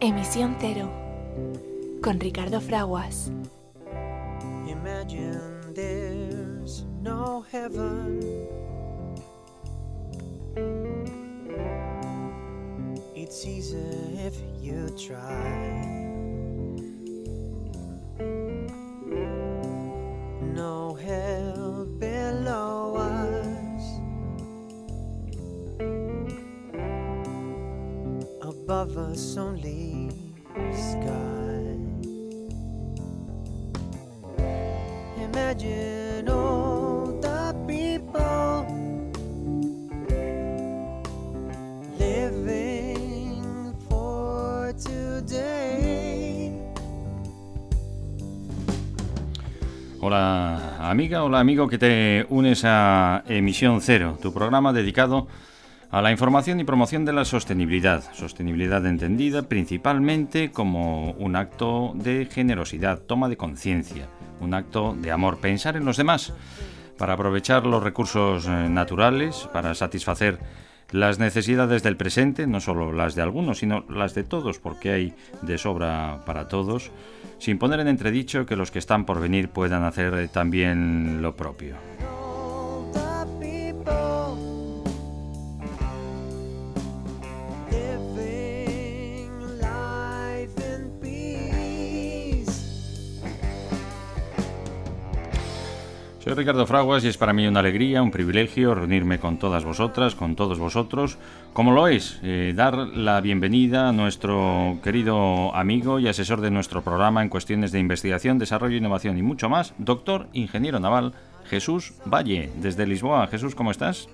Emisión Cero con Ricardo Fraguas. Imagine there's no heaven. It's easy if you try. Us only sky. Imagine all the people living for today. Hola amiga, hola amigo que te unes a Emisión Cero, tu programa dedicado la información y promoción de la sostenibilidad. Sostenibilidad entendida principalmente como un acto de generosidad, toma de conciencia, un acto de amor, pensar en los demás para aprovechar los recursos eh, naturales, para satisfacer las necesidades del presente, no solo las de algunos, sino las de todos, porque hay de sobra para todos, sin poner en entredicho que los que están por venir puedan hacer eh, también lo propio. Soy Ricardo Fraguas y es para mí una alegría, un privilegio reunirme con todas vosotras, con todos vosotros, como lo es eh, dar la bienvenida a nuestro querido amigo y asesor de nuestro programa en cuestiones de investigación, desarrollo, innovación y mucho más, doctor ingeniero naval Jesús Valle, desde Lisboa. Jesús, ¿cómo estás?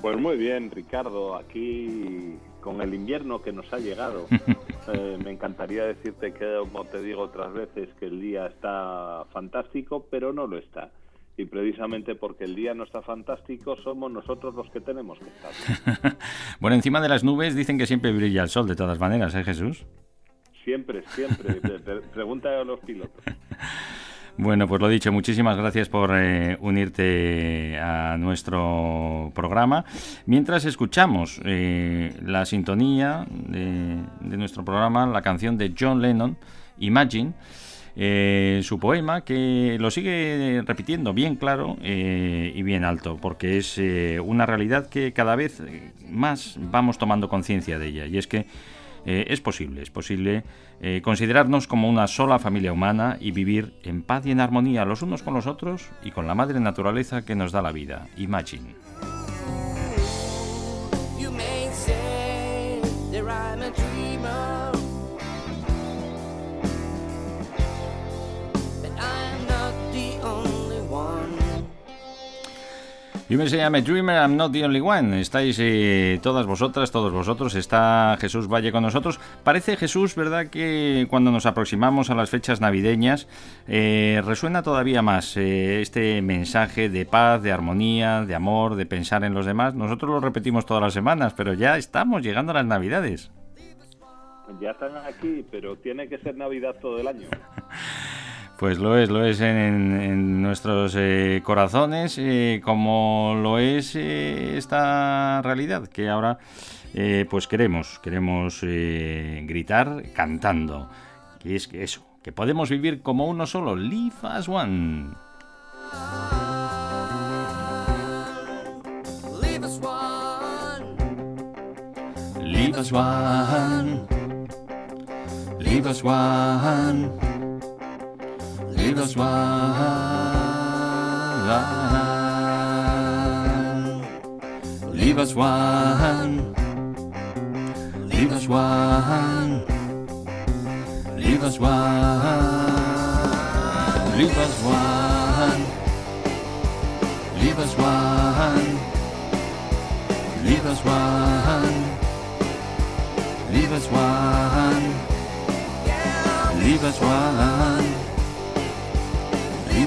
Pues muy bien, Ricardo, aquí con el invierno que nos ha llegado. eh, me encantaría decirte que, como te digo otras veces, que el día está fantástico, pero no lo está. Y precisamente porque el día no está fantástico, somos nosotros los que tenemos que estar. bueno, encima de las nubes dicen que siempre brilla el sol, de todas maneras, ¿eh, Jesús? Siempre, siempre. Pre- pre- Pregúntale a los pilotos. Bueno, pues lo dicho, muchísimas gracias por eh, unirte a nuestro programa. Mientras escuchamos eh, la sintonía de, nuestro programa, la canción de John Lennon, Imagine, eh, su poema, que lo sigue repitiendo bien claro eh, y bien alto, porque es una realidad que cada vez más vamos tomando conciencia de ella. Y es que es posible, es posible eh, considerarnos como una sola familia humana y vivir en paz y en armonía los unos con los otros y con la madre naturaleza que nos da la vida. Imagine. You may say I'm a dreamer, I'm not the only one. Estáis eh, todas vosotras, todos vosotros. Está Jesús Valle con nosotros. Parece Jesús, ¿verdad? Que cuando nos aproximamos a las fechas navideñas eh, resuena todavía más eh, este mensaje de paz, de armonía, de amor, de pensar en los demás. Nosotros lo repetimos todas las semanas, pero ya estamos llegando a las navidades. Ya están aquí, pero tiene que ser Navidad todo el año. Pues lo es, lo es en, en nuestros eh, corazones, eh, como lo es eh, esta realidad que ahora eh, pues queremos, queremos gritar cantando. Que es que eso, que podemos vivir como uno solo, live as one. Leave us one. Live as one. Live as one. Live as one. Live as one. Live as one. Live as one. Live as one. Live as one. Leave us one. Leave us one. Leave us one. Leave us one.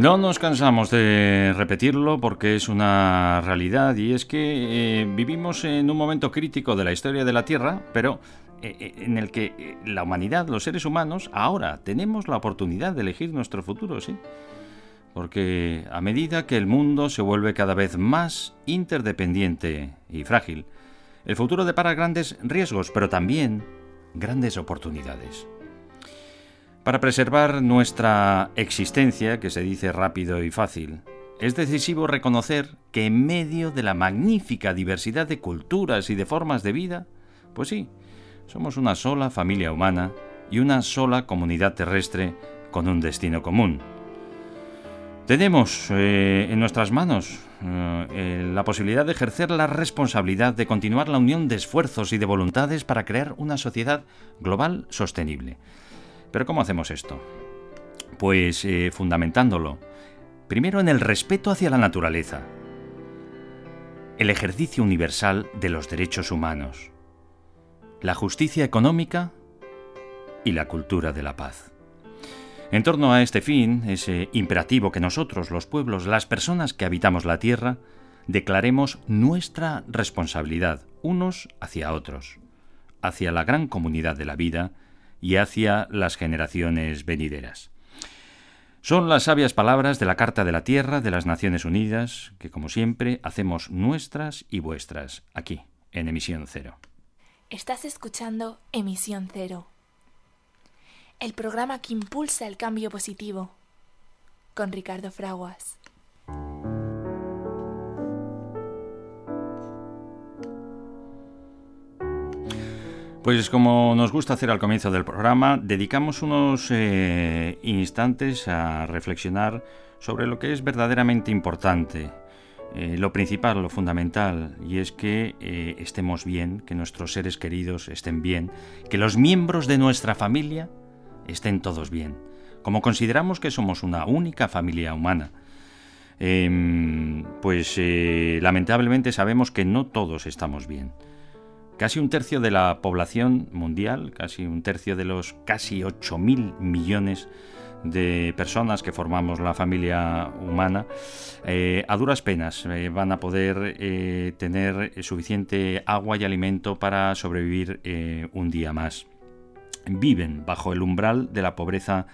No nos cansamos de repetirlo porque es una realidad y es que eh, vivimos en un momento crítico de la historia de la Tierra, pero eh, eh, en el que la humanidad, los seres humanos, ahora tenemos la oportunidad de elegir nuestro futuro, ¿sí? Porque a medida que el mundo se vuelve cada vez más interdependiente y frágil, el futuro depara grandes riesgos, pero también grandes oportunidades. Para preservar nuestra existencia, que se dice rápido y fácil, es decisivo reconocer que en medio de la magnífica diversidad de culturas y de formas de vida, pues sí, somos una sola familia humana y una sola comunidad terrestre con un destino común. Tenemos eh, en nuestras manos eh, la posibilidad de ejercer la responsabilidad de continuar la unión de esfuerzos y de voluntades para crear una sociedad global sostenible. Pero ¿cómo hacemos esto? Pues eh, fundamentándolo, primero en el respeto hacia la naturaleza, el ejercicio universal de los derechos humanos, la justicia económica y la cultura de la paz. En torno a este fin, ese imperativo que nosotros, los pueblos, las personas que habitamos la tierra, declaremos nuestra responsabilidad unos hacia otros, hacia la gran comunidad de la vida y hacia las generaciones venideras. Son las sabias palabras de la Carta de la Tierra de las Naciones Unidas que, como siempre, hacemos nuestras y vuestras aquí, en Emisión Cero. Estás escuchando Emisión Cero, el programa que impulsa el cambio positivo, con Ricardo Fraguas. Pues como nos gusta hacer al comienzo del programa, dedicamos unos eh, instantes a reflexionar sobre lo que es verdaderamente importante, eh, lo principal, lo fundamental, y es que eh, estemos bien, que nuestros seres queridos estén bien, que los miembros de nuestra familia estén todos bien, como consideramos que somos una única familia humana. Em, pues lamentablemente sabemos que no todos estamos bien. Casi un tercio de la población mundial, casi un tercio de los casi 8.000 millones de personas que formamos la familia humana, eh, a duras penas eh, van a poder eh, tener suficiente agua y alimento para sobrevivir un día más. Viven bajo el umbral de la pobreza,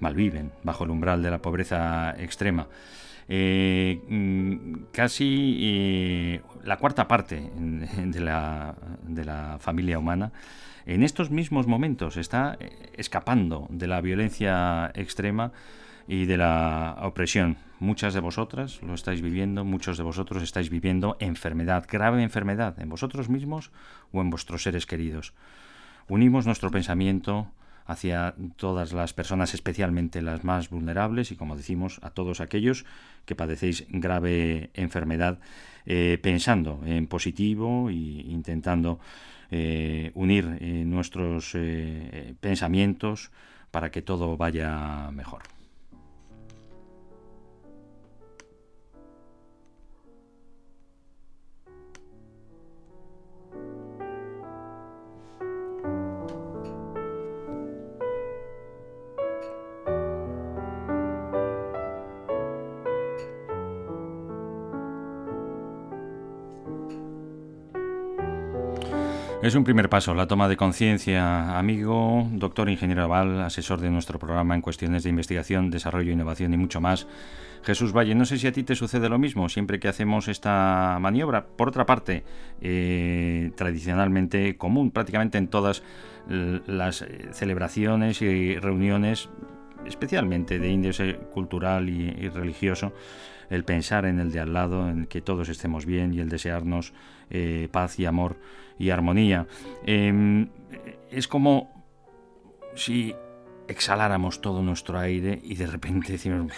malviven bajo el umbral de la pobreza extrema. Eh, mm, casi eh, la cuarta parte de la, de la familia humana en estos mismos momentos está eh, escapando de la violencia extrema y de la opresión. Muchas de vosotras lo estáis viviendo, muchos de vosotros estáis viviendo enfermedad, grave enfermedad, en vosotros mismos o en vuestros seres queridos. Unimos nuestro pensamiento hacia todas las personas, especialmente las más vulnerables y, como decimos, a todos aquellos que padecéis grave enfermedad, eh, pensando en positivo e intentando eh, unir eh, nuestros pensamientos para que todo vaya mejor. Es un primer paso, la toma de conciencia. Amigo, doctor ingeniero Aval, asesor de nuestro programa en cuestiones de investigación, desarrollo, innovación y mucho más. Jesús Valle, no sé si a ti te sucede lo mismo siempre que hacemos esta maniobra. Por otra parte, eh, tradicionalmente común prácticamente en todas las eh, celebraciones y reuniones, especialmente de índice cultural y religioso, el pensar en el de al lado, en que todos estemos bien y el desearnos eh, paz y amor y armonía. Em, es como si exhaláramos todo nuestro aire y de repente decimos,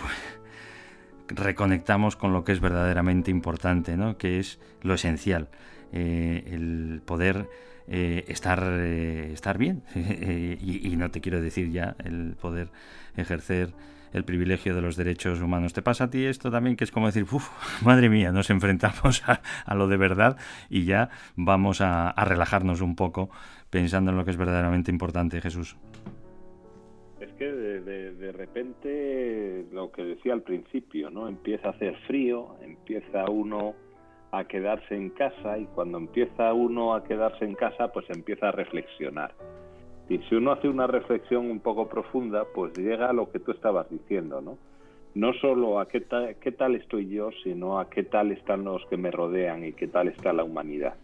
reconectamos con lo que es verdaderamente importante, ¿no? que es lo esencial, eh, el poder eh, estar, estar bien. y, no te quiero decir ya el poder ejercer el privilegio de los derechos humanos. ¿Te pasa a ti esto también que es como decir, uff, madre mía, nos enfrentamos a, lo de verdad y ya vamos a, relajarnos un poco pensando en lo que es verdaderamente importante, Jesús? Es que de, de, repente, lo que decía al principio, ¿no? Empieza a hacer frío, empieza uno a quedarse en casa y cuando empieza uno a quedarse en casa, pues empieza a reflexionar. Y si uno hace una reflexión un poco profunda, pues llega a lo que tú estabas diciendo, ¿no? No solo a qué, qué tal estoy yo, sino a qué tal están los que me rodean y qué tal está la humanidad.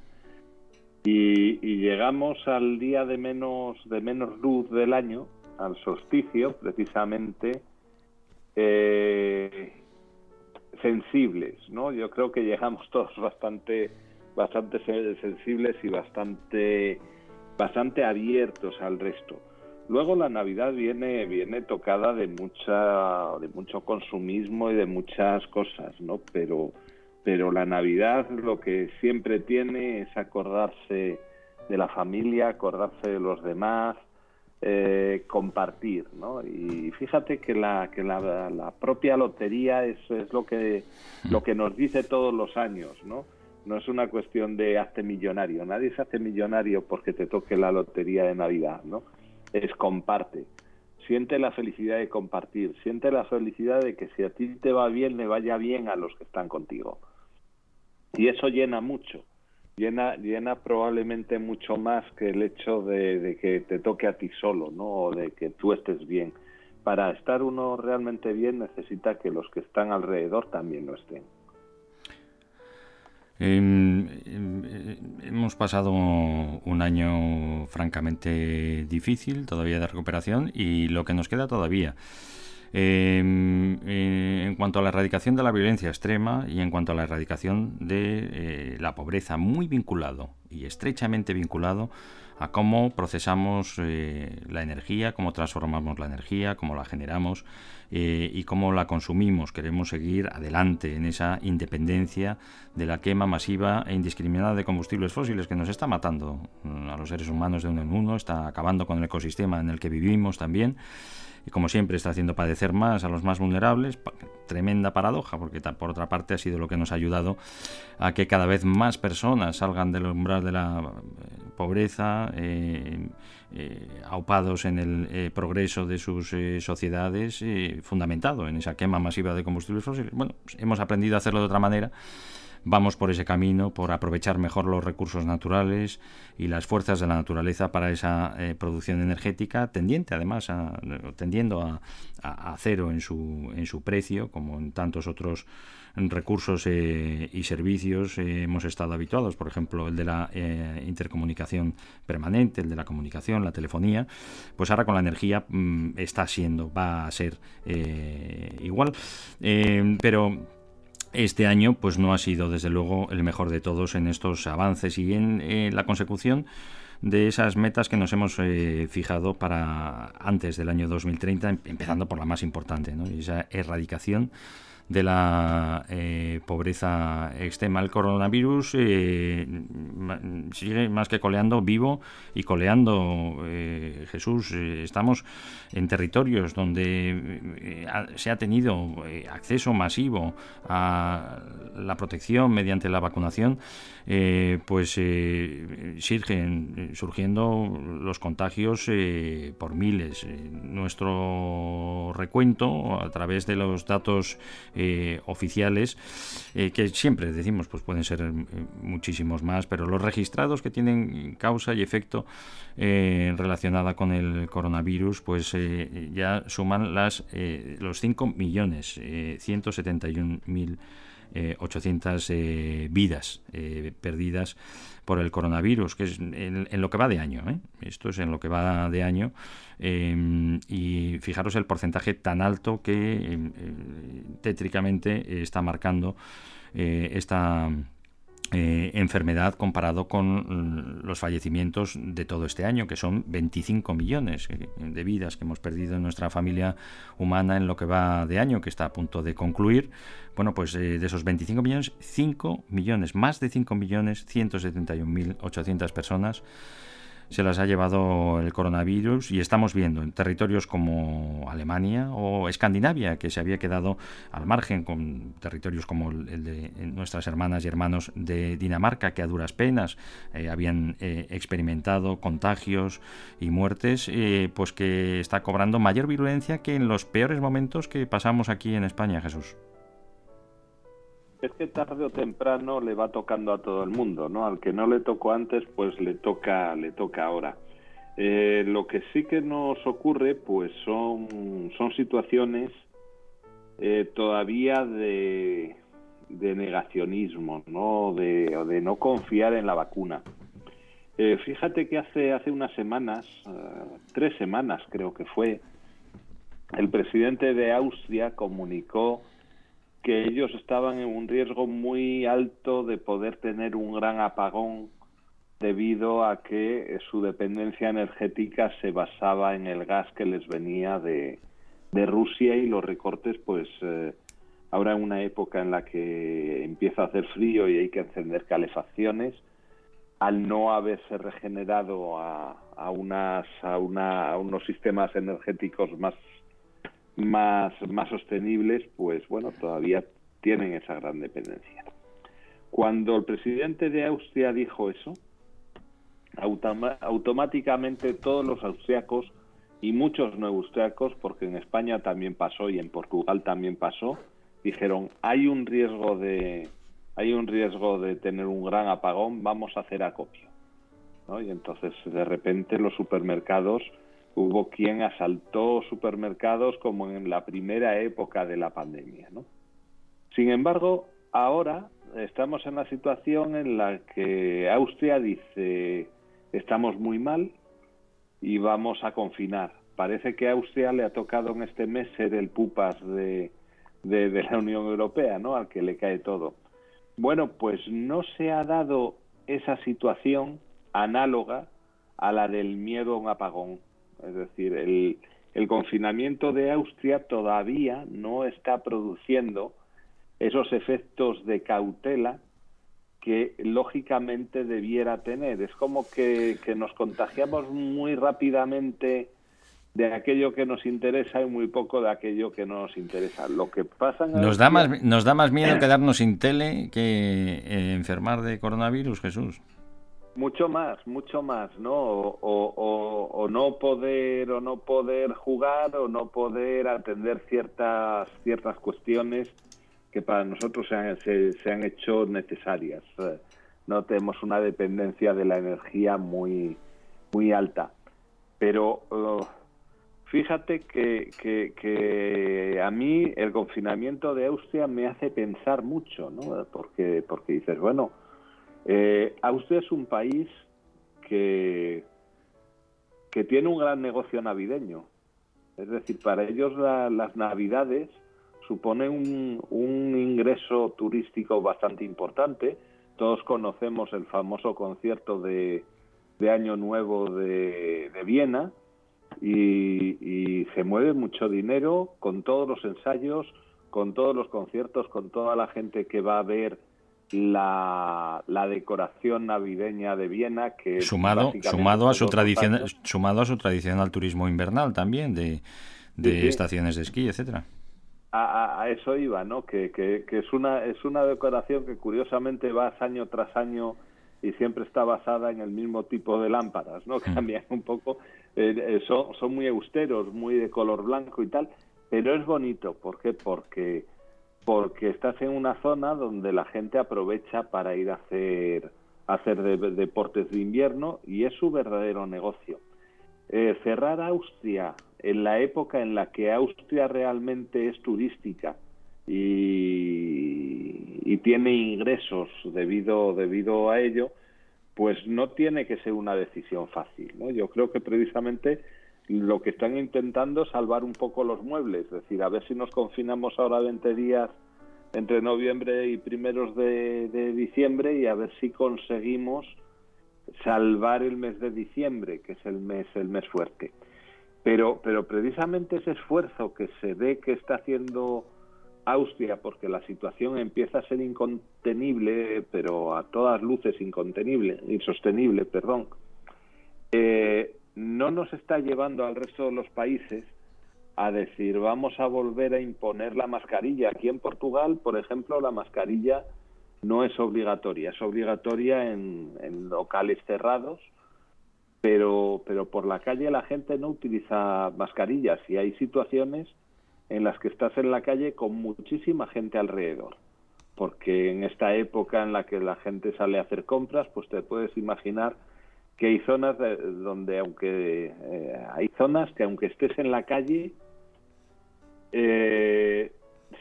Y, llegamos al día de menos, de menos luz del año, al solsticio, precisamente, eh, sensibles, ¿no? Yo creo que llegamos todos bastante, bastante sensibles y bastante, bastante abiertos al resto. Luego la Navidad viene, viene tocada de mucha, de mucho consumismo y de muchas cosas, ¿no? Pero, pero la Navidad lo que siempre tiene es acordarse de la familia, acordarse de los demás, eh, compartir, ¿no? Y fíjate que la que la, propia lotería es, lo que lo que nos dice todos los años, ¿no? No es una cuestión de hazte millonario, nadie se hace millonario porque te toque la lotería de Navidad, ¿no? Es comparte. Siente la felicidad de compartir, siente la felicidad de que si a ti te va bien, le vaya bien a los que están contigo. Y eso llena mucho llena, llena probablemente mucho más que el hecho de, que te toque a ti solo, ¿no? O de que tú estés bien. Para estar uno realmente bien necesita que los que están alrededor también lo estén. Em, em, hemos pasado un año francamente difícil, todavía de recuperación, y lo que nos queda todavía. Eh, en cuanto a la erradicación de la violencia extrema y en cuanto a la erradicación de eh, la pobreza, muy vinculado y estrechamente vinculado a cómo procesamos eh, la energía, cómo transformamos la energía, cómo la generamos y cómo la consumimos. Queremos seguir adelante en esa independencia de la quema masiva e indiscriminada de combustibles fósiles que nos está matando mm, a los seres humanos de uno en uno, está acabando con el ecosistema en el que vivimos también y como siempre está haciendo padecer más a los más vulnerables. Tremenda paradoja, porque por otra parte ha sido lo que nos ha ayudado a que cada vez más personas salgan del umbral de la eh, pobreza, eh, eh, aupados en el progreso de sus sociedades, fundamentado en esa quema masiva de combustibles fósiles. Bueno, pues hemos aprendido a hacerlo de otra manera vamos por ese camino, por aprovechar mejor los recursos naturales y las fuerzas de la naturaleza para esa eh, producción energética, tendiente además, a, tendiendo a, cero en su, en su precio, como en tantos otros recursos eh, y servicios eh, hemos estado habituados, por ejemplo, el de la intercomunicación permanente, el de la comunicación, la telefonía, pues ahora con la energía mm, está siendo, va a ser igual. pero este año pues no ha sido desde luego el mejor de todos en estos avances y en eh, la consecución de esas metas que nos hemos eh, fijado para antes del año 2030, em, empezando por la más importante, ¿no? esa erradicación de la eh, pobreza extrema. El coronavirus eh, sigue más que coleando vivo y coleando. Eh, Jesús, estamos en territorios donde se ha tenido acceso masivo a la protección mediante la vacunación, pues siguen surgiendo los contagios por miles. nuestro recuento, a través de los datos eh, oficiales, eh, que siempre decimos, pues pueden ser eh, muchísimos más, pero los registrados que tienen causa y efecto relacionada con el coronavirus, pues ya suman las los 5 millones 171 mil 800 vidas perdidas por el coronavirus, que es en, lo que va de año. ¿eh? Esto es en lo que va de año. Em, y fijaros el porcentaje tan alto que em, eh, tétricamente está marcando eh, esta eh, enfermedad comparado con los fallecimientos de todo este año, que son 25 millones eh, de vidas que hemos perdido en nuestra familia humana en lo que va de año, que está a punto de concluir. Bueno, pues eh, de esos 25 millones, 5 millones, más de 5 millones, 171.800 personas se las ha llevado el coronavirus y estamos viendo en territorios como Alemania o Escandinavia, que se había quedado al margen con territorios como el de nuestras hermanas y hermanos de Dinamarca, que a duras penas eh, habían eh, experimentado contagios y muertes, eh, pues que está cobrando mayor virulencia que en los peores momentos que pasamos aquí en España, Jesús. Es que tarde o temprano le va tocando a todo el mundo, ¿no? Al que no le tocó antes, pues le toca, le toca ahora. Eh, lo que sí que nos ocurre, pues son, son situaciones eh, todavía de, negacionismo, ¿no? De, de no confiar en la vacuna. Eh, fíjate que hace, hace unas semanas, tres semanas creo que fue, el presidente de Austria comunicó que ellos estaban en un riesgo muy alto de poder tener un gran apagón debido a que eh, su dependencia energética se basaba en el gas que les venía de, Rusia y los recortes, pues eh, ahora en una época en la que empieza a hacer frío y hay que encender calefacciones, al no haberse regenerado a, a, unas, a, una, a unos sistemas energéticos más más, más sostenibles, pues bueno, todavía tienen esa gran dependencia. Cuando el presidente de Austria dijo eso, automáticamente todos los austriacos y muchos no austriacos, porque en España también pasó y en Portugal también pasó, dijeron hay un riesgo de hay un riesgo de tener un gran apagón, vamos a hacer acopio. Y entonces de repente los supermercados hubo quien asaltó supermercados como en la primera época de la pandemia. ¿no? Sin embargo, ahora estamos en la situación en la que Austria dice estamos muy mal y vamos a confinar. Parece que a Austria le ha tocado en este mes ser el pupas de, de, la Unión Europea, ¿no? Al que le cae todo. Bueno, pues no se ha dado esa situación análoga a la del miedo a un apagón. Es decir, el, el confinamiento de Austria todavía no está produciendo esos efectos de cautela que lógicamente debiera tener. Es como que, que, nos contagiamos muy rápidamente de aquello que nos interesa y muy poco de aquello que no nos interesa. Lo que pasa nos da más nos da más miedo quedarnos sin tele que eh, enfermar de coronavirus, Jesús. Mucho más, mucho más, ¿no? O, no poder o no poder jugar o no poder atender ciertas ciertas cuestiones que para nosotros se han, se, han hecho necesarias. Eh, no tenemos una dependencia de la energía muy muy alta, pero oh, fíjate que, que, que, a mí el confinamiento de Austria me hace pensar mucho, ¿no? Porque porque dices bueno eh, Austria es un país que, que tiene un gran negocio navideño. Es decir, para ellos las navidades suponen un, ingreso turístico bastante importante. Todos conocemos el famoso concierto de, Año Nuevo de, Viena y, y, se mueve mucho dinero con todos los ensayos, con todos los conciertos, con toda la gente que va a ver la, la decoración navideña de Viena que sumado sumado a su tradición sumado a su tradicional turismo invernal también de, de estaciones de esquí etcétera. A, a, eso iba no que, que, que, es una es una decoración que curiosamente va año tras año y siempre está basada en el mismo tipo de lámparas no mm. cambian un poco eh, eh, son, son muy austeros muy de color blanco y tal pero es bonito. ¿por qué? porque porque estás en una zona donde la gente aprovecha para ir a hacer, hacer deportes de invierno y es su verdadero negocio. Eh, cerrar Austria en la época en la que Austria realmente es turística y, y tiene ingresos debido, debido a ello, pues no tiene que ser una decisión fácil. ¿no? Yo creo que precisamente lo que están intentando es salvar un poco los muebles, es decir, a ver si nos confinamos ahora 20 días entre noviembre y primeros de, diciembre y a ver si conseguimos salvar el mes de diciembre, que es el mes el mes fuerte. Pero pero precisamente ese esfuerzo que se ve que está haciendo Austria porque la situación empieza a ser incontenible, pero a todas luces incontenible, insostenible, perdón eh, no nos está llevando al resto de los países a decir vamos a volver a imponer la mascarilla. Aquí en Portugal, por ejemplo, la mascarilla no es obligatoria, es obligatoria en, locales cerrados, pero, pero por la calle la gente no utiliza mascarillas y hay situaciones en las que estás en la calle con muchísima gente alrededor. Porque en esta época en la que la gente sale a hacer compras, pues te puedes imaginar que hay zonas donde aunque eh, hay zonas que aunque estés en la calle eh,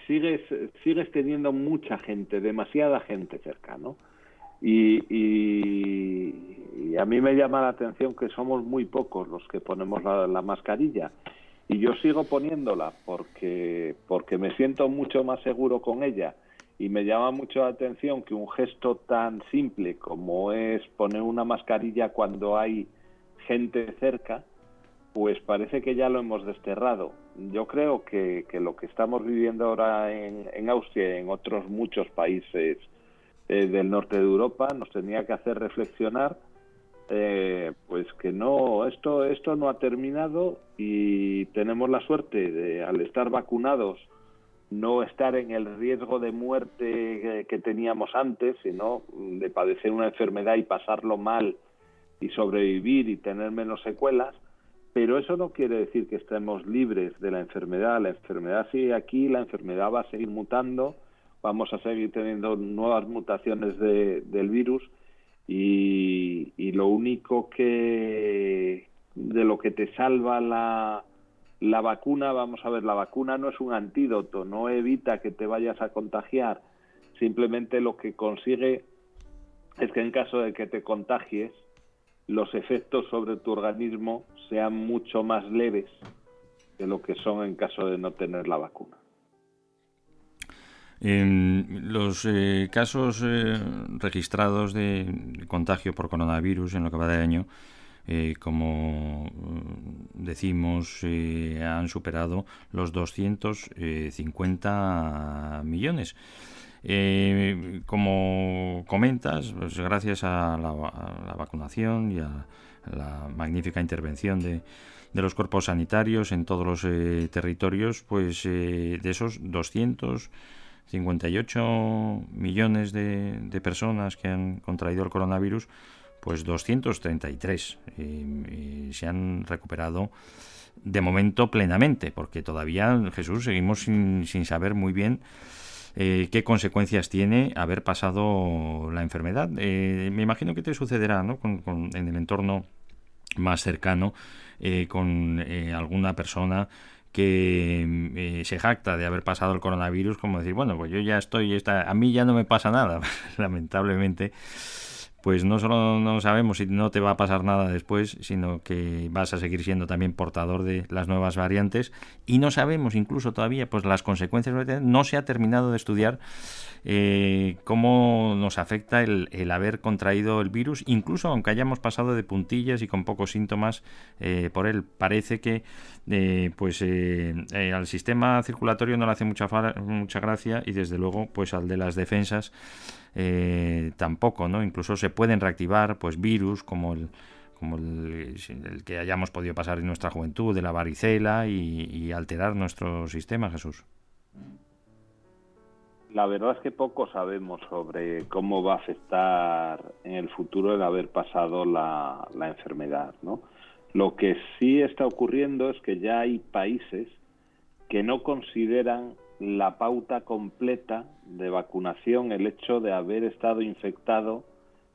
sigues sigues teniendo mucha gente, demasiada gente cerca, ¿no? Y, y, a mí me llama la atención que somos muy pocos los que ponemos la, la mascarilla y yo sigo poniéndola porque porque me siento mucho más seguro con ella y me llama mucho la atención que un gesto tan simple como es poner una mascarilla cuando hay gente cerca pues parece que ya lo hemos desterrado. Yo creo que, que lo que estamos viviendo ahora en, Austria y en otros muchos países eh, del norte de Europa nos tenía que hacer reflexionar eh, pues que no esto esto no ha terminado y tenemos la suerte de al estar vacunados no estar en el riesgo de muerte que, que teníamos antes sino de padecer una enfermedad y pasarlo mal y sobrevivir y tener menos secuelas. Pero eso no quiere decir que estemos libres de la enfermedad. La enfermedad sigue aquí la enfermedad va a seguir mutando. Vamos a seguir teniendo nuevas mutaciones de, del virus. Y, y, lo único que de lo que te salva la, la vacuna, vamos a ver, la vacuna no es un antídoto, no evita que te vayas a contagiar, simplemente lo que consigue es que en caso de que te contagies, los efectos sobre tu organismo sean mucho más leves de lo que son en caso de no tener la vacuna. Los eh, casos eh, registrados de contagio por coronavirus en lo que va de año, eh, como mm, decimos, eh, han superado los 250 millones. Eh, como comentas, pues gracias a la, vacunación y a la magnífica intervención de, de los cuerpos sanitarios en todos los territorios, pues de esos 200 58 millones de, de, personas que han contraído el coronavirus, pues 233 y, y se han recuperado de momento plenamente, porque todavía, Jesús, seguimos sin, sin saber muy bien eh, qué consecuencias tiene haber pasado la enfermedad. Eh, me imagino que te sucederá ¿no? con, en el entorno más cercano, eh, con eh, alguna persona que eh, se jacta de haber pasado el coronavirus, como decir, bueno, pues yo ya estoy, está, a mí ya no me pasa nada, lamentablemente pues no solo no sabemos si no te va a pasar nada después, sino que vas a seguir siendo también portador de las nuevas variantes y no sabemos incluso todavía pues las consecuencias no se ha terminado de estudiar eh, cómo nos afecta el, haber contraído el virus, incluso aunque hayamos pasado de puntillas y con pocos síntomas eh, por él. Parece que eh, pues al sistema circulatorio no le hace mucha, mucha gracia y desde luego pues al de las defensas eh, tampoco, ¿no? Incluso se pueden reactivar pues virus como el como el, que hayamos podido pasar en nuestra juventud, de la varicela y, y alterar nuestro sistema, Jesús. La verdad es que poco sabemos sobre cómo va a afectar en el futuro el haber pasado la, la enfermedad, ¿no? Lo que sí está ocurriendo es que ya hay países que no consideran la pauta completa de vacunación el hecho de haber estado infectado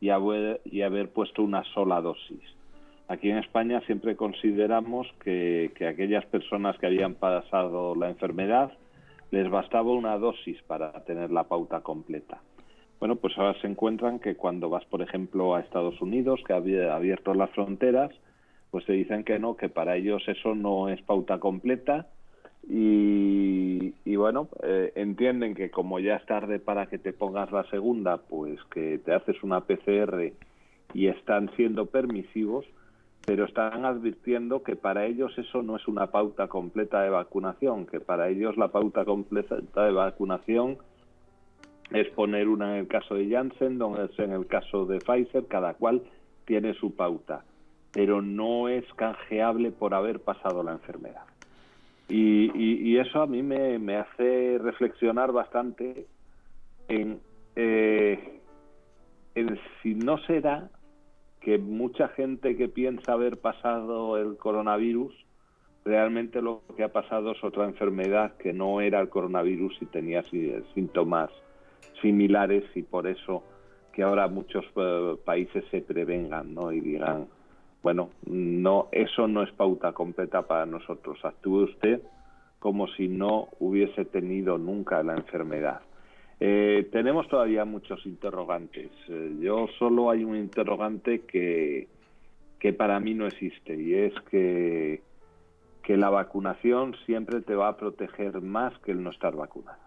y haber, y haber puesto una sola dosis. Aquí en España siempre consideramos que, que aquellas personas que habían pasado la enfermedad les bastaba una dosis para tener la pauta completa. Bueno, pues ahora se encuentran que cuando vas, por ejemplo, a Estados Unidos, que ha abierto las fronteras, pues te dicen que no, que para ellos eso no es pauta completa, y, bueno, eh, entienden que como ya es tarde para que te pongas la segunda, pues que te haces una PCR y están siendo permisivos, pero están advirtiendo que para ellos eso no es una pauta completa de vacunación, que para ellos la pauta completa de vacunación es poner una en el caso de Janssen, donde es en el caso de Pfizer, cada cual tiene su pauta. pero no es canjeable por haber pasado la enfermedad. Y, eso a mí me, hace reflexionar bastante en, eh, si no será que mucha gente que piensa haber pasado el coronavirus, realmente lo que ha pasado es otra enfermedad que no era el coronavirus y tenía síntomas similares y por eso que ahora muchos eh, países se prevengan ¿no? y digan, bueno, no, eso no es pauta completa para nosotros. Actúe usted como si no hubiese tenido nunca la enfermedad. Eh, tenemos todavía muchos interrogantes. Eh, yo solo hay un interrogante que, que para mí no existe y es que, que la vacunación siempre te va a proteger más que el no estar vacunado.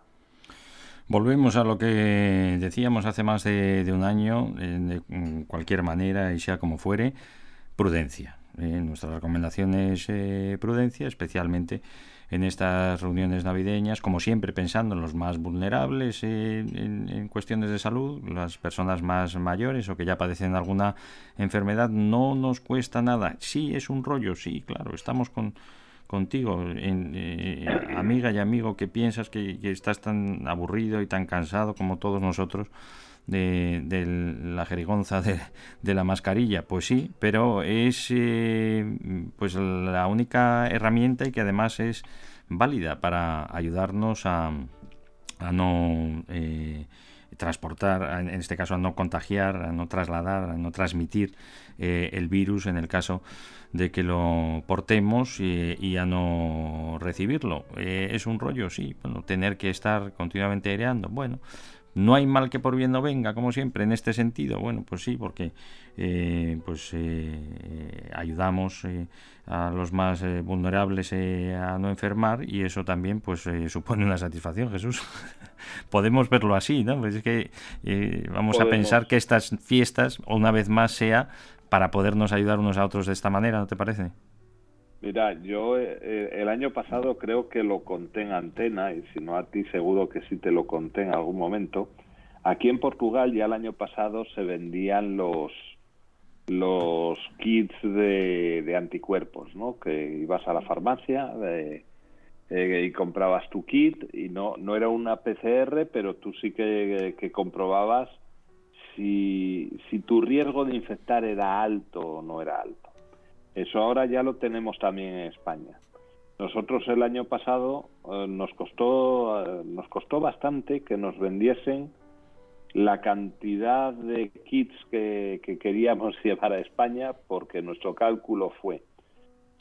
Volvemos a lo que decíamos hace más de, un año, de cualquier manera y sea como fuere, prudencia. Eh, nuestra recomendación es eh, prudencia, especialmente en estas reuniones navideñas, como siempre pensando en los más vulnerables eh, en, cuestiones de salud, las personas más mayores o que ya padecen alguna enfermedad, no nos cuesta nada. Sí, es un rollo, sí, claro, estamos con, contigo, en, amiga y amigo, que piensas que, que estás tan aburrido y tan cansado como todos nosotros de, la jerigonza de, de, la mascarilla. Pues sí, pero es eh, pues la única herramienta y que además es válida para ayudarnos a, a no eh, transportar, en este caso a no contagiar, a no trasladar, a no transmitir eh, el virus en el caso de que lo portemos y, a no recibirlo. es un rollo, sí, bueno, tener que estar continuamente aireando. Bueno, no hay mal que por bien no venga, como siempre, en este sentido. Bueno, pues sí, porque eh, pues eh, ayudamos eh, a los más vulnerables a no enfermar y eso también pues supone una satisfacción, Jesús. Podemos verlo así, ¿no? Pues es que vamos a pensar que estas fiestas, una vez más, sea para podernos ayudar unos a otros de esta manera, ¿no te parece? Mira, yo eh, el año pasado creo que lo conté en antena, y si no a ti seguro que sí te lo conté en algún momento. Aquí en Portugal ya el año pasado se vendían los los kits de, anticuerpos, ¿no? Que ibas a la farmacia eh, y comprabas tu kit y no no era una PCR, pero tú sí que, que comprobabas si, si tu riesgo de infectar era alto o no era alto. Eso ahora ya lo tenemos también en España. Nosotros el año pasado eh, nos costó eh, nos costó bastante que nos vendiesen la cantidad de kits que, queríamos llevar a España porque nuestro cálculo fue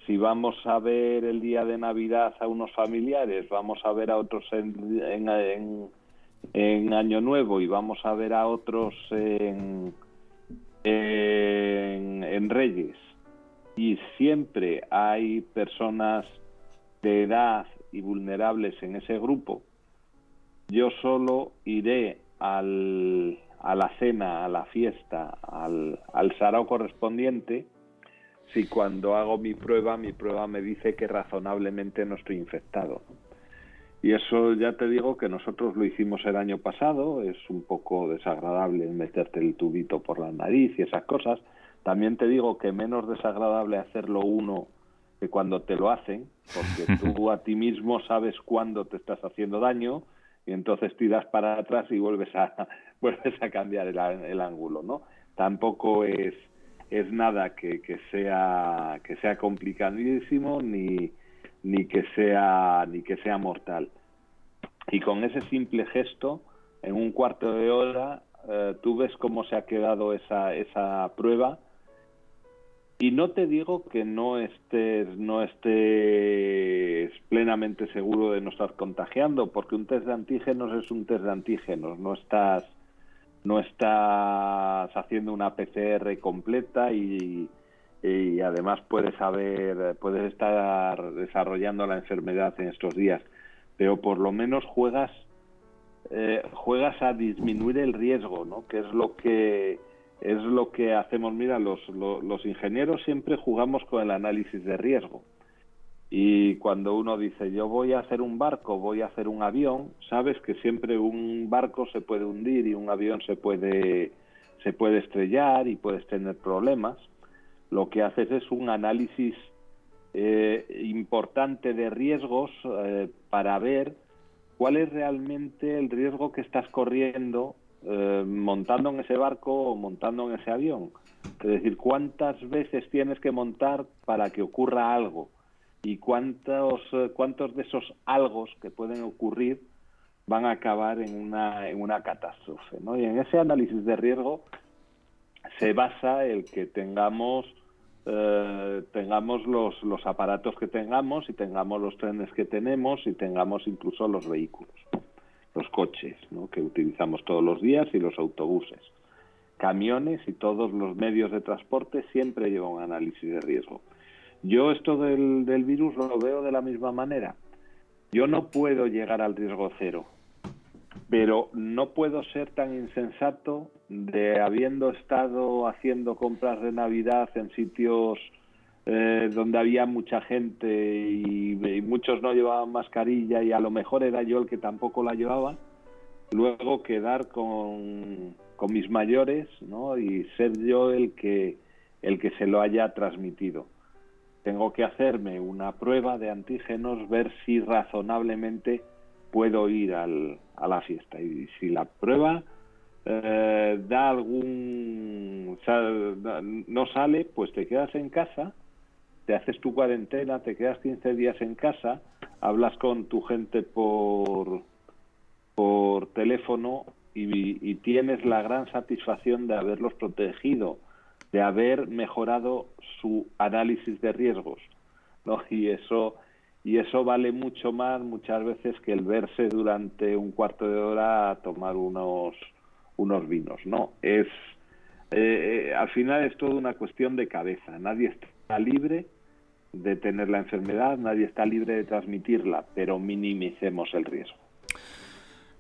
si vamos a ver el día de Navidad a unos familiares, vamos a ver a otros en, Año Nuevo y vamos a ver a otros en Reyes y siempre hay personas de edad y vulnerables en ese grupo, yo solo iré al, a la cena, a la fiesta, al, al sarao correspondiente, si cuando hago mi prueba, mi prueba me dice que razonablemente no estoy infectado. Y eso ya te digo que nosotros lo hicimos el año pasado, es un poco desagradable meterte el tubito por la nariz y esas cosas, también te digo que menos desagradable hacerlo uno que cuando te lo hacen, porque tú a ti mismo sabes cuándo te estás haciendo daño y entonces tiras para atrás y vuelves a vuelves a cambiar el, ángulo, ¿no? Tampoco es es nada que, que sea que sea complicadísimo ni ni que sea ni que sea mortal. Y con ese simple gesto, en un cuarto de hora, eh, tú ves cómo se ha quedado esa esa prueba y no te digo que no estés, no estés plenamente seguro de no estar contagiando, porque un test de antígenos es un test de antígenos, no estás, no estás haciendo una PCR completa y, además puedes saber, puedes estar desarrollando la enfermedad en estos días, pero por lo menos juegas, eh, juegas a disminuir el riesgo, ¿no? Que es lo que es lo que hacemos. Mira, los, los, ingenieros siempre jugamos con el análisis de riesgo. Y cuando uno dice, yo voy a hacer un barco, voy a hacer un avión, sabes que siempre un barco se puede hundir y un avión se puede, se puede estrellar y puedes tener problemas. lo que haces es un análisis eh, importante de riesgos eh, para ver cuál es realmente el riesgo que estás corriendo eh, montando en ese barco o montando en ese avión. Es decir, cuántas veces tienes que montar para que ocurra algo y cuántos, cuántos de esos algos que pueden ocurrir van a acabar en una, en una catástrofe. ¿no? Y en ese análisis de riesgo se basa el que tengamos eh, tengamos los, los aparatos que tengamos y tengamos los trenes que tenemos y tengamos incluso los vehículos, los coches ¿no? que utilizamos todos los días y los autobuses. Camiones y todos los medios de transporte siempre llevan un análisis de riesgo. Yo esto del, del virus lo veo de la misma manera. Yo no puedo llegar al riesgo cero, pero no puedo ser tan insensato de habiendo estado haciendo compras de Navidad en sitios eh, donde había mucha gente y, muchos no llevaban mascarilla y a lo mejor era yo el que tampoco la llevaba, luego quedar con, con mis mayores ¿no? y ser yo el que, el que se lo haya transmitido tengo que hacerme una prueba de antígenos, ver si razonablemente puedo ir al, a la fiesta. Y si la prueba eh, da algún. no sale, pues te quedas en casa, te haces tu cuarentena, te quedas 15 días en casa, hablas con tu gente por, por teléfono y, y tienes la gran satisfacción de haberlos protegido de haber mejorado su análisis de riesgos, ¿no? Y eso y eso vale mucho más muchas veces que el verse durante un cuarto de hora a tomar unos unos vinos, ¿no? Es eh, eh, al final es toda una cuestión de cabeza. Nadie está libre de tener la enfermedad, nadie está libre de transmitirla, pero minimicemos el riesgo.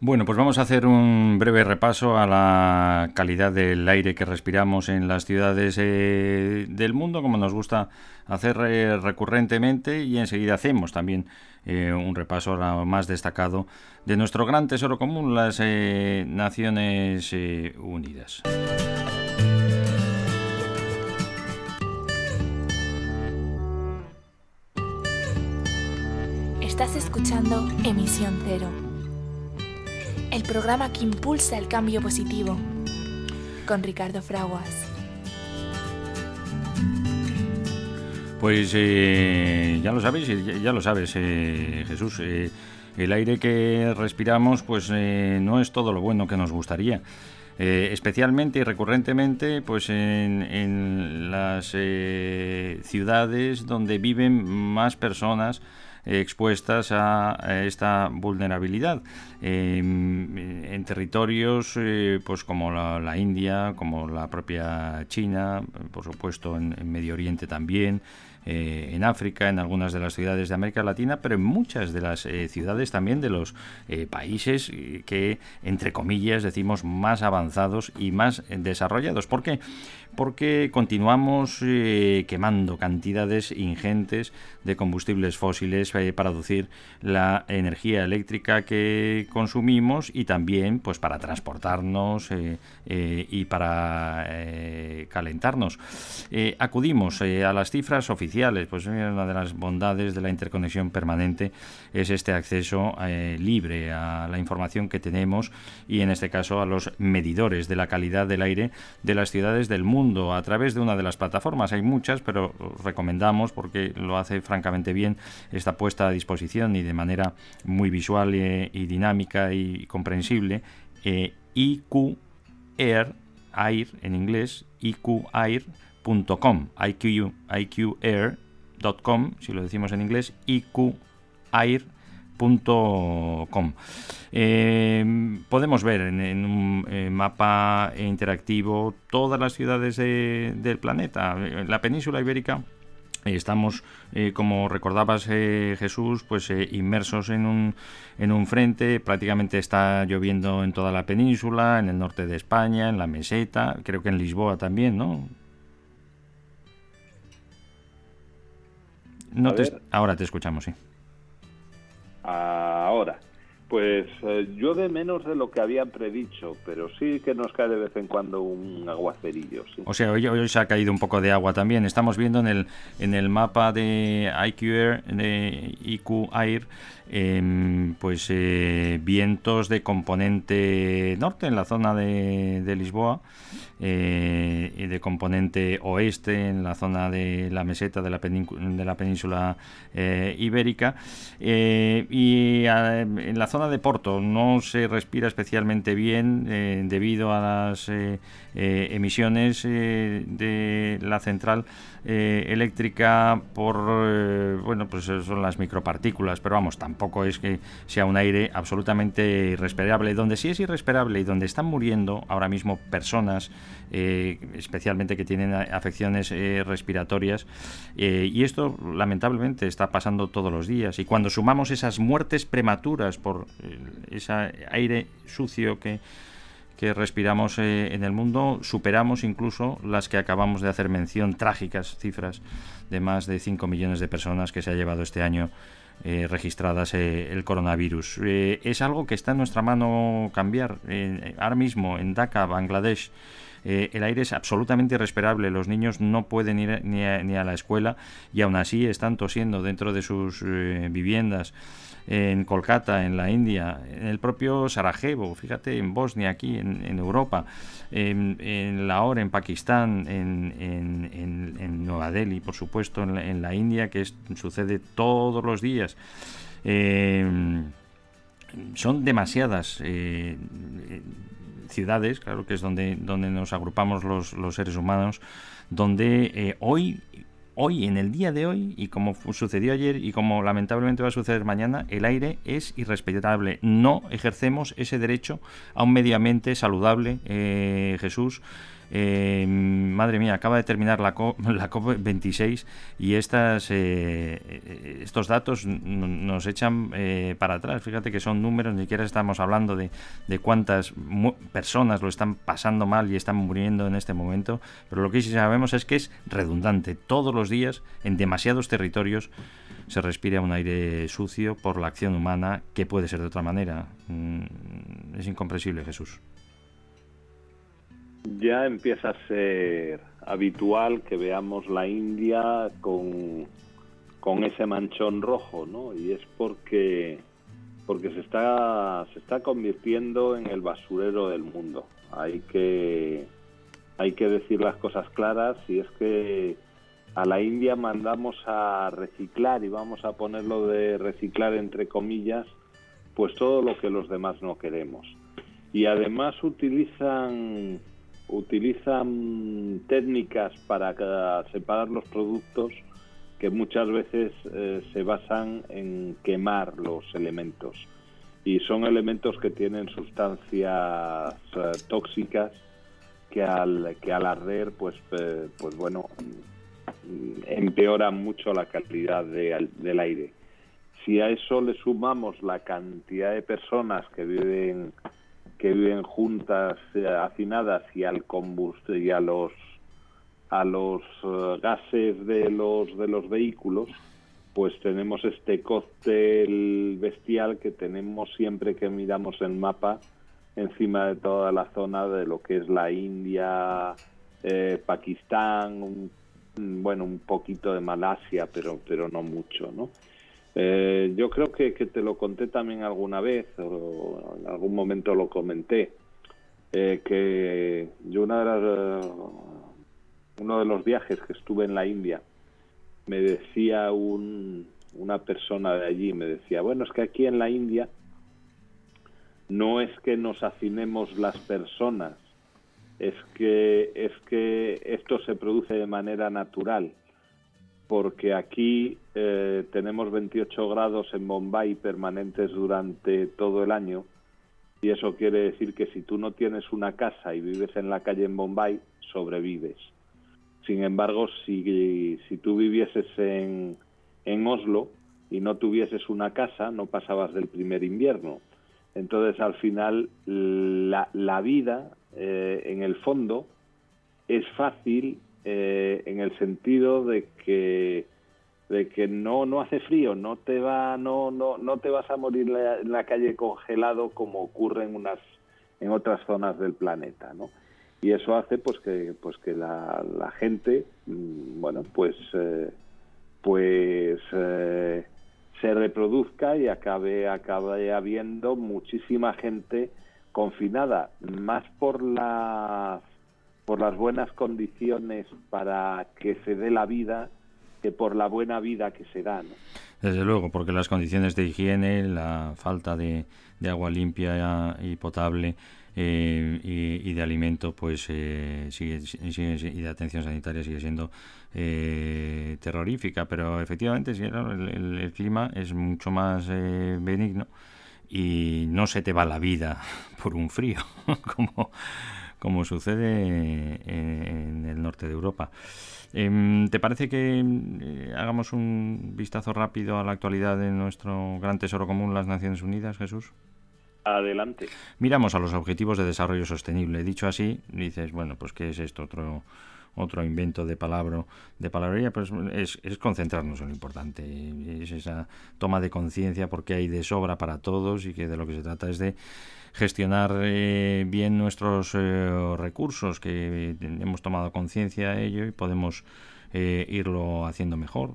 Bueno, pues vamos a hacer un breve repaso a la calidad del aire que respiramos en las ciudades eh, del mundo, como nos gusta hacer eh, recurrentemente, y enseguida hacemos también eh, un repaso a lo más destacado de nuestro gran tesoro común, las Naciones Unidas. Estás escuchando Emisión Cero el programa que impulsa el cambio positivo, con Ricardo Fraguas. Pues eh, ya lo sabéis, ya, lo sabes, eh, Jesús. Eh, el aire que respiramos, pues no es todo lo bueno que nos gustaría. especialmente y recurrentemente, pues en las ciudades donde viven más personas expuestas a, esta vulnerabilidad en territorios eh, pues como la, India, como la propia China, por supuesto en Medio Oriente también, eh, en África, en algunas de las ciudades de América Latina, pero en muchas de las eh, ciudades también de los eh, países que, entre comillas, decimos más avanzados y más desarrollados. ¿Por qué? Porque continuamos quemando cantidades ingentes de combustibles fósiles para producir la energía eléctrica que consumimos y también pues para transportarnos y para calentarnos. acudimos a las cifras oficiales pues una de las bondades de la interconexión permanente es este acceso eh, libre a la información que tenemos y en este caso a los medidores de la calidad del aire de las ciudades del mundo a través de una de las plataformas. Hay muchas, pero recomendamos porque lo hace francamente bien, está puesta a disposición y de manera muy visual eh, y, dinámica y comprensible. Eh, IQ Air, Air en inglés, IQ Air .com, IQ, IQair.com, si lo decimos en inglés, IQair.com. Eh, podemos ver en, un eh, mapa interactivo todas las ciudades del planeta. La península ibérica Estamos, eh, como recordabas Jesús, pues inmersos en un, en un frente. Prácticamente está lloviendo en toda la península, en el norte de España, en la meseta, creo que en Lisboa también, ¿no? No te, ahora te escuchamos, sí. Ahora. Pues eh, llueve menos de lo que habían predicho, pero sí que nos cae de vez en cuando un aguacerillo. O sea, hoy, hoy se ha caído un poco de agua también. Estamos viendo en el, en el mapa de IQ Air, de IQ Air em, pues eh, vientos de componente norte en la zona de, de Lisboa eh, y de componente oeste en la zona de la meseta de la, de la península eh, ibérica y a, en la zona de Porto no se respira especialmente bien eh, debido a las eh, eh, emisiones de la central eléctrica por bueno pues son las micropartículas pero vamos tampoco es que sea un aire absolutamente irrespirable. Donde sí es irrespirable y donde están muriendo ahora mismo personas especialmente que tienen afecciones respiratorias y esto lamentablemente está pasando todos los días. Y cuando sumamos esas muertes prematuras por ese aire sucio que, que respiramos eh, en el mundo, superamos incluso las que acabamos de hacer mención, trágicas cifras de más de 5 millones de personas que se ha llevado este año eh, registradas eh, el coronavirus. Es algo que está en nuestra mano cambiar. Ahora mismo en Dhaka, Bangladesh, el aire es absolutamente irrespirable, los niños no pueden ir ni a, ni a la escuela y aún así están tosiendo dentro de sus viviendas en Kolkata, en la India, en el propio Sarajevo, fíjate, en Bosnia, aquí, en, en Europa, en, en, Lahore, en Pakistán, en, en, Nueva Delhi, por supuesto, en la, en la India, que es, sucede todos los días. Eh, son demasiadas eh, ciudades, claro que es donde, donde nos agrupamos los, los seres humanos, donde eh, hoy hoy, en el día de hoy, y como sucedió ayer y como lamentablemente va a suceder mañana, el aire es irrespetable. No ejercemos ese derecho a un medio ambiente saludable, eh, Jesús. Eh, madre mía, acaba de terminar la, COP, la COP26 y estas, eh, estos datos nos echan eh, para atrás. Fíjate que son números, ni siquiera estamos hablando de, de cuántas personas lo están pasando mal y están muriendo en este momento, pero lo que sí sabemos es que es redundante. Todos los días, en demasiados territorios, se respira un aire sucio por la acción humana que puede ser de otra manera. Mm, es incomprensible, Jesús ya empieza a ser habitual que veamos la India con, con ese manchón rojo, ¿no? Y es porque porque se está se está convirtiendo en el basurero del mundo. Hay que hay que decir las cosas claras y es que a la India mandamos a reciclar y vamos a ponerlo de reciclar entre comillas, pues todo lo que los demás no queremos. Y además utilizan utilizan técnicas para separar los productos que muchas veces eh, se basan en quemar los elementos. Y son elementos que tienen sustancias eh, tóxicas que al que al arder pues eh, pues bueno empeoran mucho la calidad de, del aire. Si a eso le sumamos la cantidad de personas que viven que viven juntas eh, hacinadas y al combustible y a los a los uh, gases de los de los vehículos pues tenemos este cóctel bestial que tenemos siempre que miramos el mapa encima de toda la zona de lo que es la India eh, Pakistán un, bueno un poquito de Malasia pero pero no mucho no eh, yo creo que, te lo conté también alguna vez, o en algún momento lo comenté, eh, que yo una de las, uno de los viajes que estuve en la India, me decía un, una persona de allí, me decía, bueno, es que aquí en la India no es que nos hacinemos las personas, es que, es que esto se produce de manera natural porque aquí eh, tenemos 28 grados en Bombay permanentes durante todo el año y eso quiere decir que si tú no tienes una casa y vives en la calle en Bombay, sobrevives. Sin embargo, si, si tú vivieses en, en Oslo y no tuvieses una casa, no pasabas del primer invierno. Entonces, al final, la, la vida, eh, en el fondo, es fácil eh, en el sentido de que de que no no hace frío, no te va no no no te vas a morir en la calle congelado como ocurre en unas en otras zonas del planeta, ¿no? Y eso hace pues que pues que la, la gente mm, bueno pues eh, pues eh, se reproduzca y acabe acabe habiendo muchísima gente confinada más por las por las buenas condiciones para que se dé la vida que por la buena vida que se da. Desde luego, porque las condiciones de higiene, la falta de, agua limpia y potable eh, y, de alimento, pues eh, sigue, y de atención sanitaria sigue siendo eh, terrorífica. Pero efectivamente, sí, el, el, clima es mucho más benigno y no se te va la vida por un frío, como, como sucede en el norte de Europa. Em, ¿Te parece que eh, hagamos un vistazo rápido a la actualidad de nuestro gran tesoro común, las Naciones Unidas, Jesús? Adelante. Miramos a los Objetivos de Desarrollo Sostenible. Dicho así, dices, bueno, pues ¿qué es esto? Otro otro invento de palabra de palabrería, pues es, es concentrarnos en lo importante, es esa toma de conciencia porque hay de sobra para todos y que de lo que se trata es de gestionar eh, bien nuestros eh, recursos, que hemos tomado conciencia de ello y podemos eh, irlo haciendo mejor.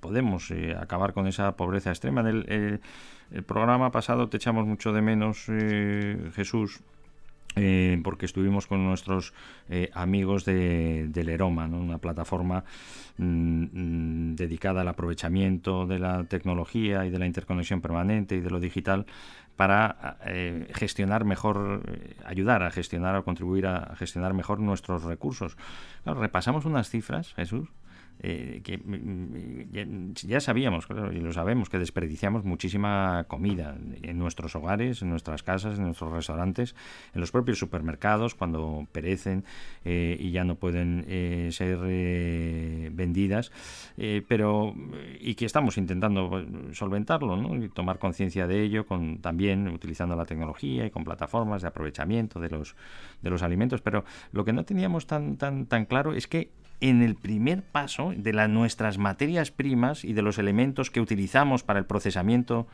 podemos acabar con esa pobreza extrema. En el, programa pasado te echamos mucho de menos, Jesús. porque estuvimos con nuestros amigos de, del Eroma, una plataforma mm, mm, dedicada al aprovechamiento de la tecnología y de la interconexión permanente y de lo digital para eh, gestionar mejor, eh, ayudar a gestionar o contribuir a gestionar mejor nuestros recursos. repasamos unas cifras, Jesús, eh, que mm, ya, sabíamos, y lo sabemos, que desperdiciamos muchísima comida en nuestros hogares, en nuestras casas, en nuestros restaurantes, en los propios supermercados, cuando perecen eh, y ya no pueden eh, ser vendidas, pero y que estamos intentando solventarlo ¿no? y tomar conciencia de ello, con, también utilizando la tecnología y con plataformas de aprovechamiento de los, de los alimentos, pero lo que no teníamos tan, tan, tan claro es que en el primer paso de las nuestras materias primas y de los elementos que utilizamos para el procesamiento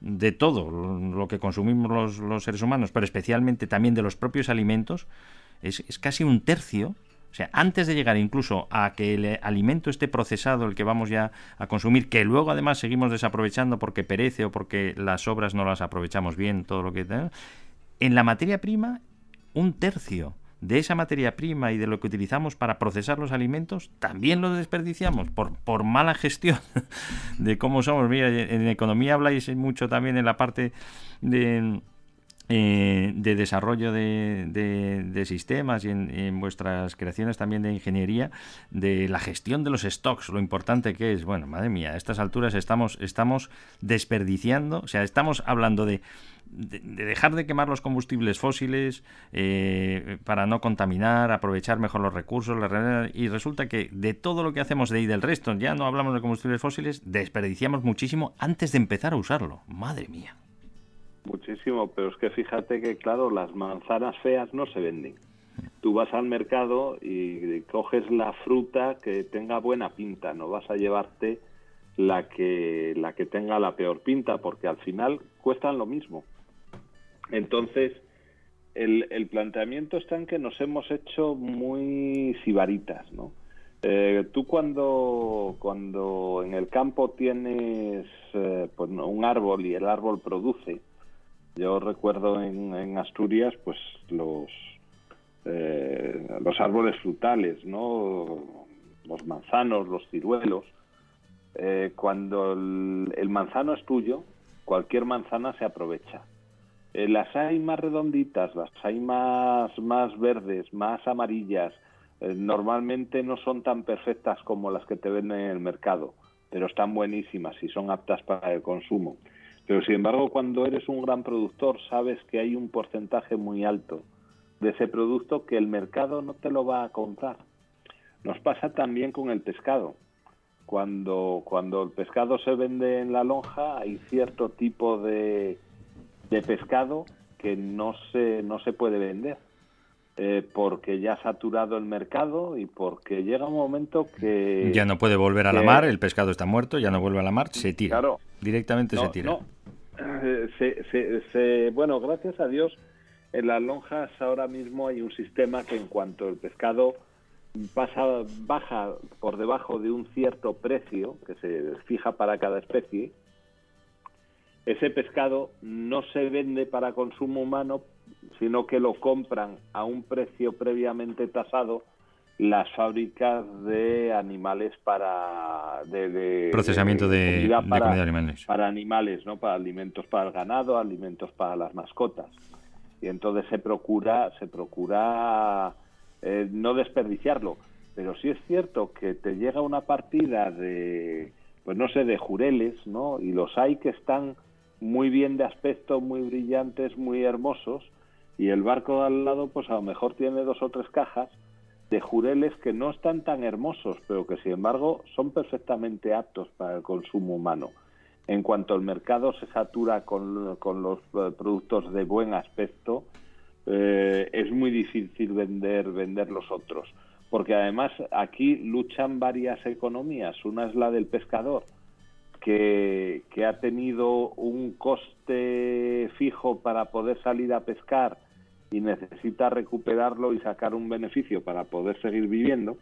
de todo lo que consumimos los, seres humanos, pero especialmente también de los propios alimentos, es, casi un tercio. O sea, antes de llegar incluso a que el alimento esté procesado, el que vamos ya a consumir, que luego además seguimos desaprovechando porque perece o porque las obras no las aprovechamos bien, todo lo que... En la materia prima, un tercio de esa materia prima y de lo que utilizamos para procesar los alimentos, también lo desperdiciamos por, por mala gestión de cómo somos. Mira, en economía habláis mucho también en la parte de... Eh, de desarrollo de, de, sistemas y en, vuestras creaciones también de ingeniería, de la gestión de los stocks, lo importante que es. Bueno, madre mía, a estas alturas estamos, estamos desperdiciando, o sea, estamos hablando de de, dejar de quemar los combustibles fósiles eh, para no contaminar, aprovechar mejor los recursos, y resulta que de todo lo que hacemos de ahí del resto, ya no hablamos de combustibles fósiles, desperdiciamos muchísimo antes de empezar a usarlo. Madre mía. Muchísimo, pero es que fíjate que, claro, las manzanas feas no se venden. Tú vas al mercado y coges la fruta que tenga buena pinta, no vas a llevarte la que la que tenga la peor pinta, porque al final cuestan lo mismo. Entonces, el, el, planteamiento está en que nos hemos hecho muy sibaritas, ¿no? Eh, tú cuando, cuando en el campo tienes eh, pues, un árbol y el árbol produce, yo recuerdo en, Asturias pues los, eh, los árboles frutales, ¿no? los manzanos, los ciruelos, cuando el, manzano es tuyo, cualquier manzana se aprovecha eh, las hay más redonditas, las hay más, más verdes, más amarillas. Eh, normalmente no son tan perfectas como las que te venden en el mercado, pero están buenísimas y son aptas para el consumo. Pero sin embargo, cuando eres un gran productor, sabes que hay un porcentaje muy alto de ese producto que el mercado no te lo va a comprar. Nos pasa también con el pescado. Cuando, cuando el pescado se vende en la lonja, hay cierto tipo de, de pescado que no se, no se puede vender eh, porque ya ha saturado el mercado y porque llega un momento que... Ya no puede volver a la mar, el pescado está muerto, ya no vuelve a la mar, se tira. Claro. Directamente se tira. No. Se, se, bueno, gracias a Dios, en las lonjas ahora mismo hay un sistema que en cuanto el pescado pasa, baja por debajo de un cierto precio que se fija para cada especie, ese pescado no se vende para consumo humano, sino que lo compran a un precio previamente tasado las fábricas de animales para de, de procesamiento de, de, comida para, de animales. para animales no para alimentos para el ganado alimentos para las mascotas. Y entonces se procura se procura eh, no desperdiciarlo. Pero sí es cierto que te llega una partida de pues no sé de jureles no y los hay que están muy bien de aspecto muy brillantes muy hermosos. Y el barco de al lado pues a lo mejor tiene dos o tres cajas de jureles que no están tan hermosos, pero que sin embargo son perfectamente aptos para el consumo humano. En cuanto el mercado se satura con, con los eh, productos de buen aspecto, eh, es muy difícil vender, vender los otros. Porque además aquí luchan varias economías. Una es la del pescador, que, que ha tenido un coste fijo para poder salir a pescar y necesita recuperarlo y sacar un beneficio para poder seguir viviendo.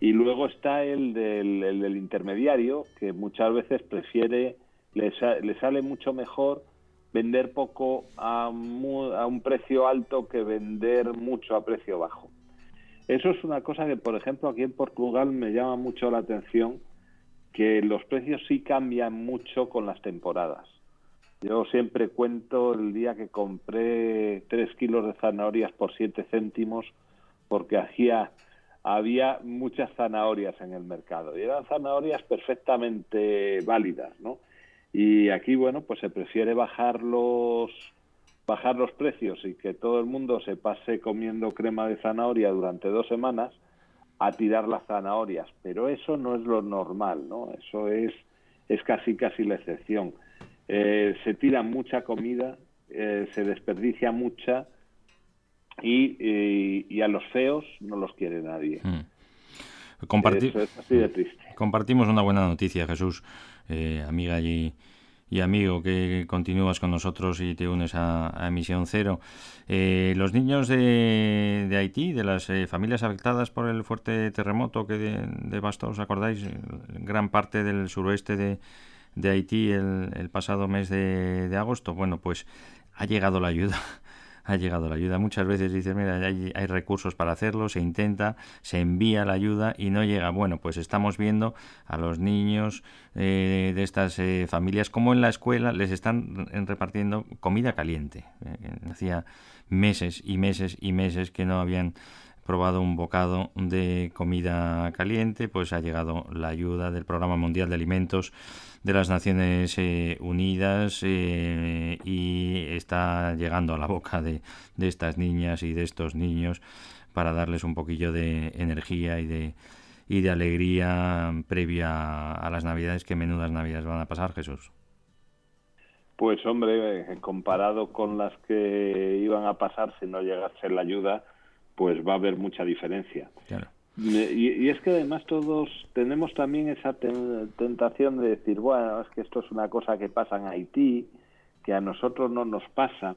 Y luego está el del, el del intermediario, que muchas veces prefiere, le, le, sale mucho mejor vender poco a, mu, a un precio alto que vender mucho a precio bajo. Eso es una cosa que, por ejemplo, aquí en Portugal me llama mucho la atención, que los precios sí cambian mucho con las temporadas. Yo siempre cuento el día que compré tres kilos de zanahorias por siete céntimos porque hacía, había muchas zanahorias en el mercado y eran zanahorias perfectamente válidas, ¿no? Y aquí, bueno, pues se prefiere bajar los, bajar los precios y que todo el mundo se pase comiendo crema de zanahoria durante dos semanas a tirar las zanahorias. Pero eso no es lo normal, ¿no? Eso es, es casi casi la excepción eh, se tira mucha comida, eh, se desperdicia mucha y, y, y, a los feos no los quiere nadie. Comparti Eso es así de triste. Compartimos una buena noticia, Jesús, eh, amiga y, y, amigo que continúas con nosotros y te unes a, a Emisión Cero. Los niños de, de, Haití, de las eh, familias afectadas por el fuerte terremoto que devastó, ¿os acordáis? Gran parte del suroeste de, de Haití el, el pasado mes de, agosto, bueno, pues ha llegado la ayuda. Ha llegado la ayuda. Muchas veces dices, mira, hay, recursos para hacerlo, se intenta, se envía la ayuda y no llega. Bueno, pues estamos viendo a los niños eh, de estas eh, familias como en la escuela les están repartiendo comida caliente. Eh, hacía meses y meses y meses que no habían probado un bocado de comida caliente, pues ha llegado la ayuda del Programa Mundial de Alimentos de las Naciones eh, Unidas eh, y está llegando a la boca de, de, estas niñas y de estos niños para darles un poquillo de energía y de, alegría previa a las Navidades, que menudas Navidades van a pasar, Jesús. Pues hombre, comparado con las que iban a pasar si no llegase la ayuda, pues va a haber mucha diferencia. Claro. Y, y, es que además todos tenemos también esa tentación de decir, bueno, es que esto es una cosa que pasa en Haití, que a nosotros no nos pasa.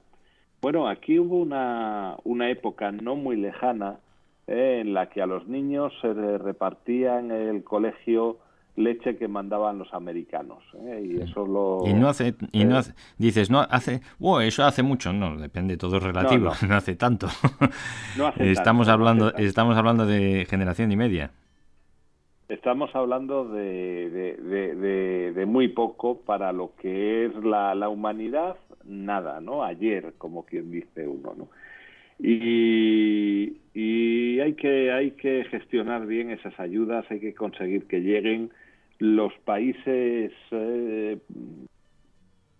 Bueno, aquí hubo una, una época no muy lejana eh, en la que a los niños se repartía en el colegio leche que mandaban los americanos ¿eh? y eso lo y no hace y no hace, dices no hace oh, eso hace mucho no depende todo es relativo no, no. no hace tanto no hace estamos tanto, hablando hace estamos hablando de generación y media. Estamos hablando de, de, de, de, de muy poco para lo que es la, la humanidad nada no ayer como quien dice uno no y, y hay que hay que gestionar bien esas ayudas hay que conseguir que lleguen los países eh,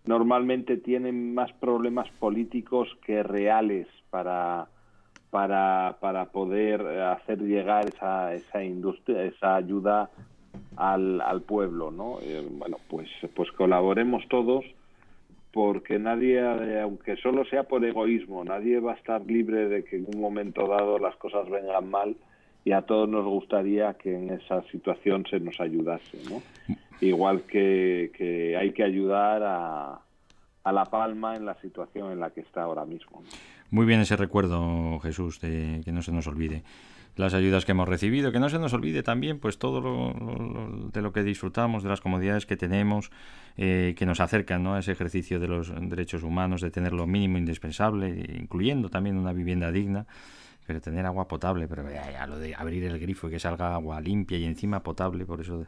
normalmente tienen más problemas políticos que reales para para para poder hacer llegar esa esa industria esa ayuda al, al pueblo no eh, bueno pues pues colaboremos todos porque nadie, aunque solo sea por egoísmo, nadie va a estar libre de que en un momento dado las cosas vengan mal y a todos nos gustaría que en esa situación se nos ayudase. Igual que, hay que ayudar a, a La Palma en la situación en la que está ahora mismo. Muy bien ese recuerdo, Jesús, de que no se nos olvide las ayudas que hemos recibido, que no se nos olvide también pues todo lo, de lo que disfrutamos, de las comodidades que tenemos, eh, que nos acercan ¿no? a ese ejercicio de los derechos humanos, de tener lo mínimo indispensable, incluyendo también una vivienda digna, pero tener agua potable, pero ya, lo de abrir el grifo y que salga agua limpia y encima potable, por eso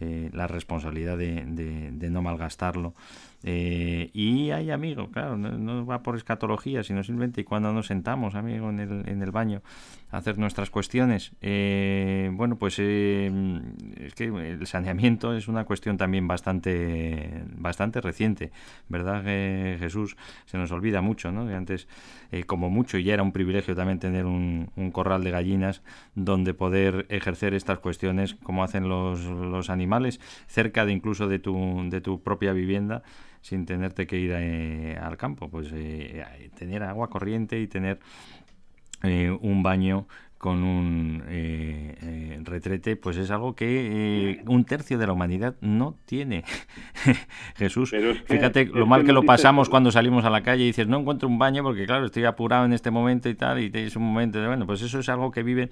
eh, la responsabilidad de, de no malgastarlo eh, y hay amigos, claro, no, va por escatología, sino simplemente cuando nos sentamos, amigo, en el, en el baño a hacer nuestras cuestiones. Eh, bueno, pues eh, es que el saneamiento es una cuestión también bastante, bastante reciente, ¿verdad, Jesús? Se nos olvida mucho, ¿no? Que antes, como mucho, ya era un privilegio también tener un, un, corral de gallinas donde poder ejercer estas cuestiones como hacen los, los animales, cerca de incluso de tu, de tu propia vivienda sin tenerte que ir eh, al campo. Pues eh, tener agua corriente y tener eh, un baño con un retrete, pues es algo que un tercio de la humanidad no tiene. Jesús, fíjate lo mal que, lo pasamos cuando salimos a la calle y dices, no encuentro un baño porque, claro, estoy apurado en este momento y tal, y es un momento de, bueno, pues eso es algo que viven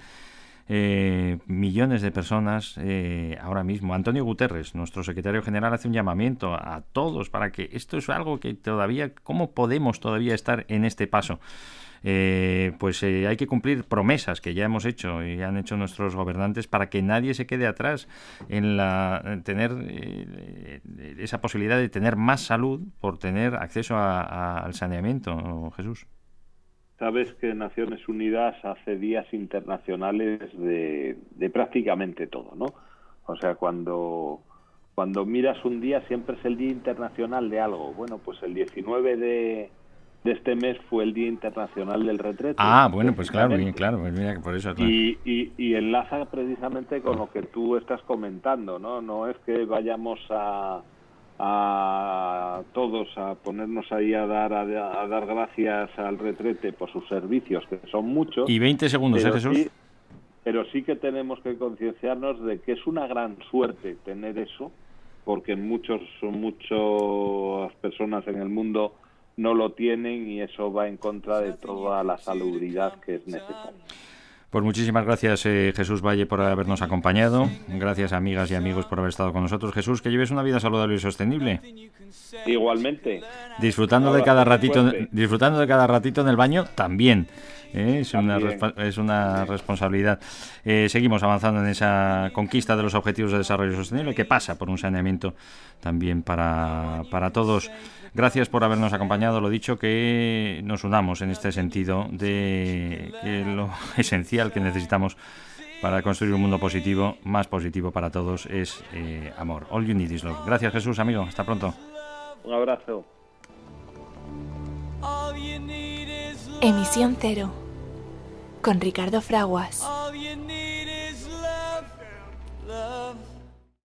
eh, millones de personas eh, ahora mismo. Antonio Guterres, nuestro secretario general, hace un llamamiento a todos para que esto es algo que todavía, ¿cómo podemos todavía estar en este paso? Eh, pues hay que cumplir promesas que ya hemos hecho y han hecho nuestros gobernantes para que nadie se quede atrás en, la, tener esa posibilidad de tener más salud por tener acceso al saneamiento, Jesús. Sabes que Naciones Unidas hace días internacionales de, prácticamente todo, ¿no? O sea, cuando, cuando miras un día siempre es el Día Internacional de algo. Bueno, pues el 19 de, este mes fue el Día Internacional del Retrete. Ah, bueno, pues claro, bien, claro, pues mira, por eso. Y, y, y, enlaza precisamente con lo que tú estás comentando, ¿no? No es que vayamos a, a todos a ponernos ahí a dar a, dar gracias al retrete por sus servicios que son muchos y 20 segundos pero ¿eh, sí, pero sí que tenemos que concienciarnos de que es una gran suerte tener eso porque muchos muchas personas en el mundo no lo tienen y eso va en contra de toda la salubridad que es necesaria pues muchísimas gracias eh, Jesús Valle por habernos acompañado. Gracias amigas y amigos por haber estado con nosotros. Jesús, que lleves una vida saludable y sostenible. Igualmente. Disfrutando de cada ratito, disfrutando de cada ratito en el baño también. ¿Eh? Es, una, es una responsabilidad. Eh, seguimos avanzando en esa conquista de los objetivos de desarrollo sostenible que pasa por un saneamiento también para, para todos. Gracias por habernos acompañado. Lo dicho, que nos unamos en este sentido de que lo esencial que necesitamos para construir un mundo positivo, más positivo para todos, es eh, amor. All you need is love. Gracias Jesús, amigo. Hasta pronto. Un abrazo. Emisión Cero con Ricardo Fraguas.